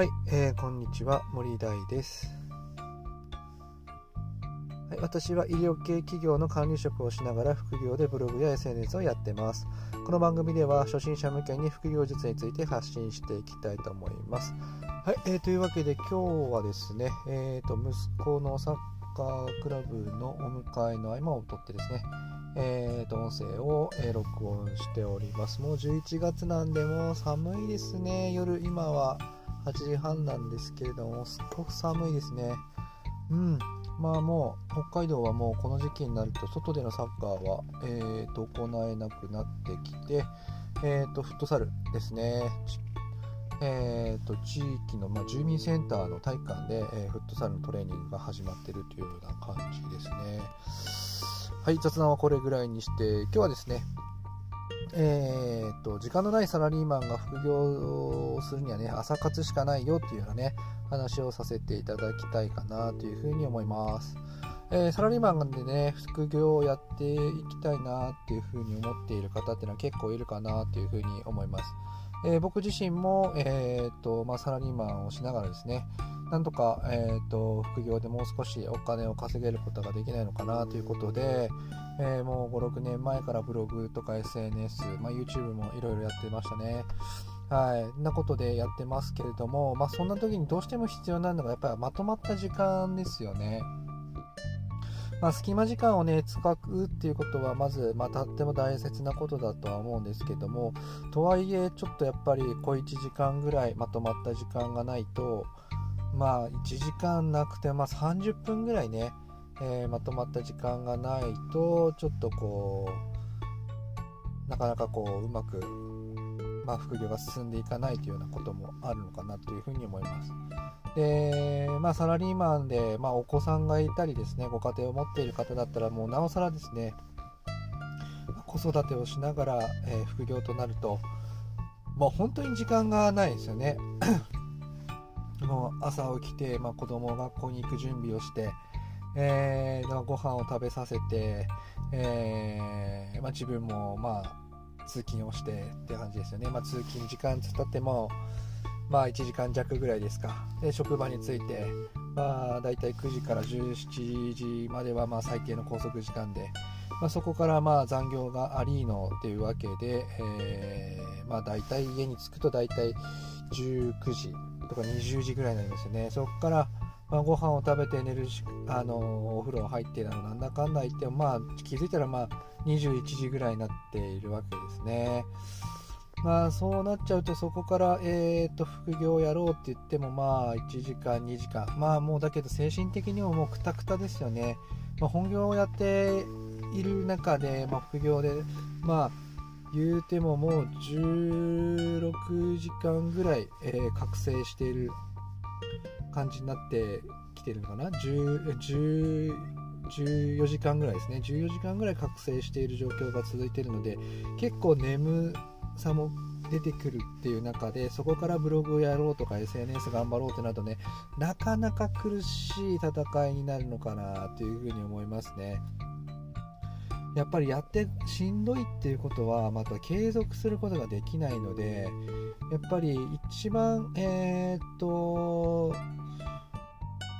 はい、えー、こんにちは森大です、はい、私は医療系企業の管理職をしながら副業でブログや SNS をやってますこの番組では初心者向けに副業術について発信していきたいと思いますはい、えー、というわけで今日はですね、えー、と息子のサッカークラブのお迎えの合間を取ってですねえー、と音声を、えー録音しております。もう11月なんで、もう寒いですね。夜、今は8時半なんですけれども、すっごく寒いですね。うん。まあもう、北海道はもうこの時期になると、外でのサッカーは、えー、と行えなくなってきて、えー、とフットサルですね。えー、と地域の、ま、住民センターの体育館で、えフットサルのトレーニングが始まっているというような感じですね。はい、雑談はこれぐらいにして、今日はですね、えー、と、時間のないサラリーマンが副業をするにはね、朝活しかないよっていうようなね、話をさせていただきたいかなというふうに思います。えーサラリーマンでね、副業をやっていきたいなっていうふうに思っている方っていうのは結構いるかなというふうに思います。えー僕自身も、えーとまあ、サラリーマンをしながらですね、なんとか、えー、と副業でもう少しお金を稼げることができないのかなということで、えーもう5、6年前からブログとか SNS、まあ、YouTube もいろいろやってましたね。はい、なことでやってますけれども、まあ、そんな時にどうしても必要なのがやっぱりまとまった時間ですよね。まあ、隙間時間をね、使うっていうことは、まず、まあ、とっても大切なことだとは思うんですけども、とはいえ、ちょっとやっぱり小1時間ぐらいまとまった時間がないと、まあ、1時間なくて、まあ、30分ぐらいね、えーまとまった時間がないと、ちょっとこう、なかなかこう、うまく、まあ、副業が進んでいかないというようなこともあるのかなというふうに思います。で、まあ、サラリーマンで、まあ、お子さんがいたりですね、ご家庭を持っている方だったら、もうなおさらですね、子育てをしながら、えー副業となると、もう本当に時間がないですよね。朝起きて、まあ、子供学校に行く準備をして、えーまあご飯を食べさせて、えーまあ、自分も、まあ、通勤をしてって感じですよね。まあ、通勤時間つったっても、まあ、1時間弱ぐらいですか。で、職場に着いて、まあ、だいたい9時から17時までは、まあ、最低の拘束時間で、まあ、そこから、まあ、残業がありのっていうわけで、えーまあ、だいたい家に着くとだいたい19時とか20時ぐらいになりますよね。そこから、まあ、ご飯を食べて寝るし、あのお風呂入ってなのなんだかんだ言っても、まあ、気づいたら、まあ、21時ぐらいになっているわけですね。まあそうなっちゃうとそこから、えー、と副業をやろうって言ってもまあ1時間2時間まあもうだけど精神的にももうくたくたですよね、まあ、本業をやっている中で、まあ、副業でまあ言うてももう16時間ぐらい、えー覚醒している感じになってきてるのかな？14時間ぐらいですね。14時間ぐらい覚醒している状況が続いているので結構眠さも出てくるっていう中でそこからブログをやろうとか SNS 頑張ろうってなるとねなかなか苦しい戦いになるのかなというふうに思いますね。やっぱりやってしんどいっていうことはまた継続することができないのでやっぱり一番えーっと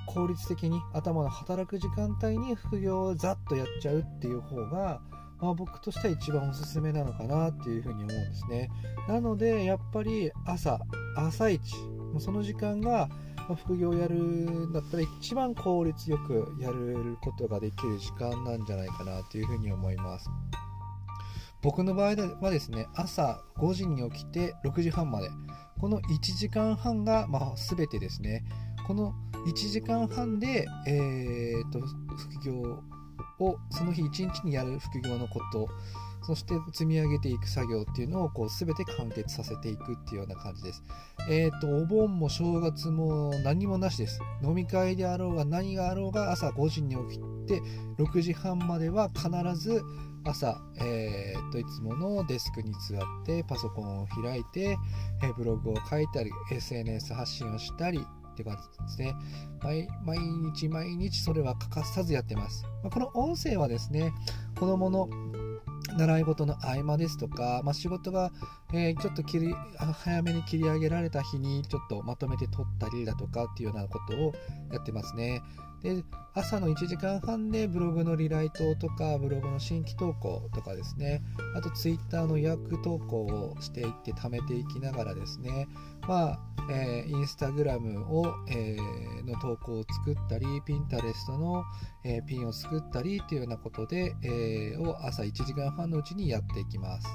効率的に頭の働く時間帯に副業をざっとやっちゃうっていう方が、まあ、僕としては一番おすすめなのかなっていうふうに思うんですね。なのでやっぱり朝朝一その時間がまあ副業やるんだったら一番効率よくやることができる時間なんじゃないかなというふうに思います。僕の場合はですね朝5時に起きて6時半まで。この1時間半が、まあ、全てですね。この1時間半で、えー、と副業をその日1日にやる副業のこと。そして積み上げていく作業っていうのをこう全て完結させていくっていうような感じです。えっ、と、お盆も正月も何もなしです。飲み会であろうが何があろうが朝5時に起きて6時半までは必ず朝、えー、といつものデスクに座ってパソコンを開いて、えーブログを書いたり SNS 発信をしたりって感じですね毎毎日毎日それは欠かさずやってます、まあこの音声はですね子供の習い事の合間ですとか、まあ、仕事が、えー、ちょっと切り早めに切り上げられた日にちょっとまとめて撮ったりだとかっていうようなことをやってますね。で朝の1時間半でブログのリライトとかブログの新規投稿とかですね。あとツイッターの予約投稿をしていって貯めていきながらですね。まあ、えー、インスタグラムを、えー、の投稿を作ったりピンタレストの、えー、ピンを作ったりというようなことで、え、を朝1時間半のうちにやっていきます、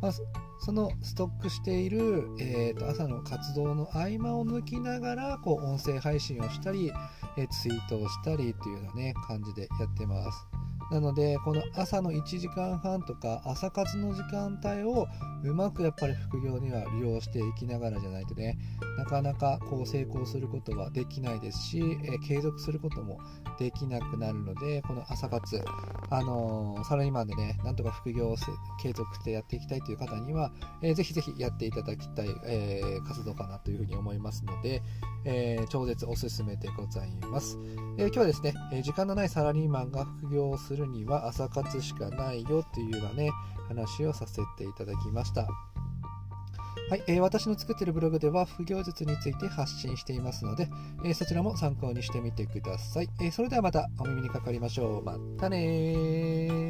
まあそのストックしている、えー、と朝の活動の合間を抜きながらこう音声配信をしたり、えー、ツイートをしたりというような、ね、感じでやってます。なのでこの朝の1時間半とか朝活の時間帯をうまくやっぱり副業には利用していきながらじゃないとねなかなかこう成功することはできないですし、えー、継続することもできなくなるのでこの朝活、あのー、サラリーマンでねなんとか副業を継続してやっていきたいという方には、えー、ぜひぜひやっていただきたい、えー、活動かなというふうに思いますので、えー、超絶おすすめでございます、え今日はですね、え時間のないサラリーマンが副業をするには朝活しかないよっていうようなね話をさせていただきました。はい、えー、私の作っているブログでは副業術について発信していますので、えー、そちらも参考にしてみてください、えー、それではまたお耳にかかりましょう。またね